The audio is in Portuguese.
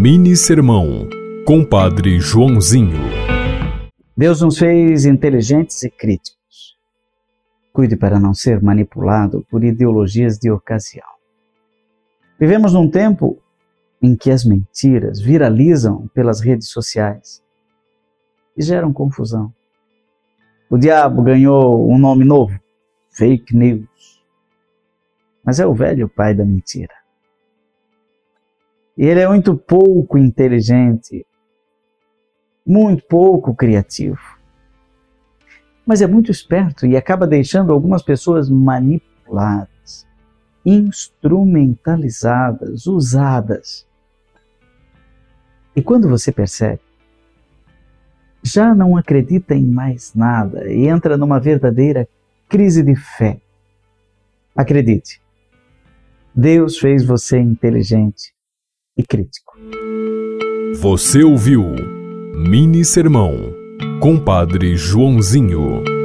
Mini Sermão, Compadre Joãozinho. Deus nos fez inteligentes e críticos. Cuide para não ser manipulado por ideologias de ocasião. Vivemos num tempo em que as mentiras viralizam pelas redes sociais e geram confusão. O diabo ganhou um nome novo: fake news. Mas é o velho pai da mentira. E ele é muito pouco inteligente, muito pouco criativo. Mas é muito esperto e acaba deixando algumas pessoas manipuladas, instrumentalizadas, usadas. E quando você percebe, já não acredita em mais nada e entra numa verdadeira crise de fé. Acredite, Deus fez você inteligente e crítico. Você ouviu Mini Sermão, Compadre Joãozinho.